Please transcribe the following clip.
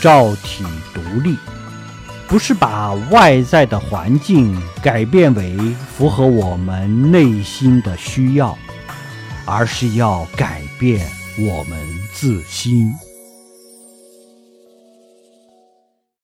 照体独立，不是把外在的环境改变为符合我们内心的需要，而是要改变我们自心。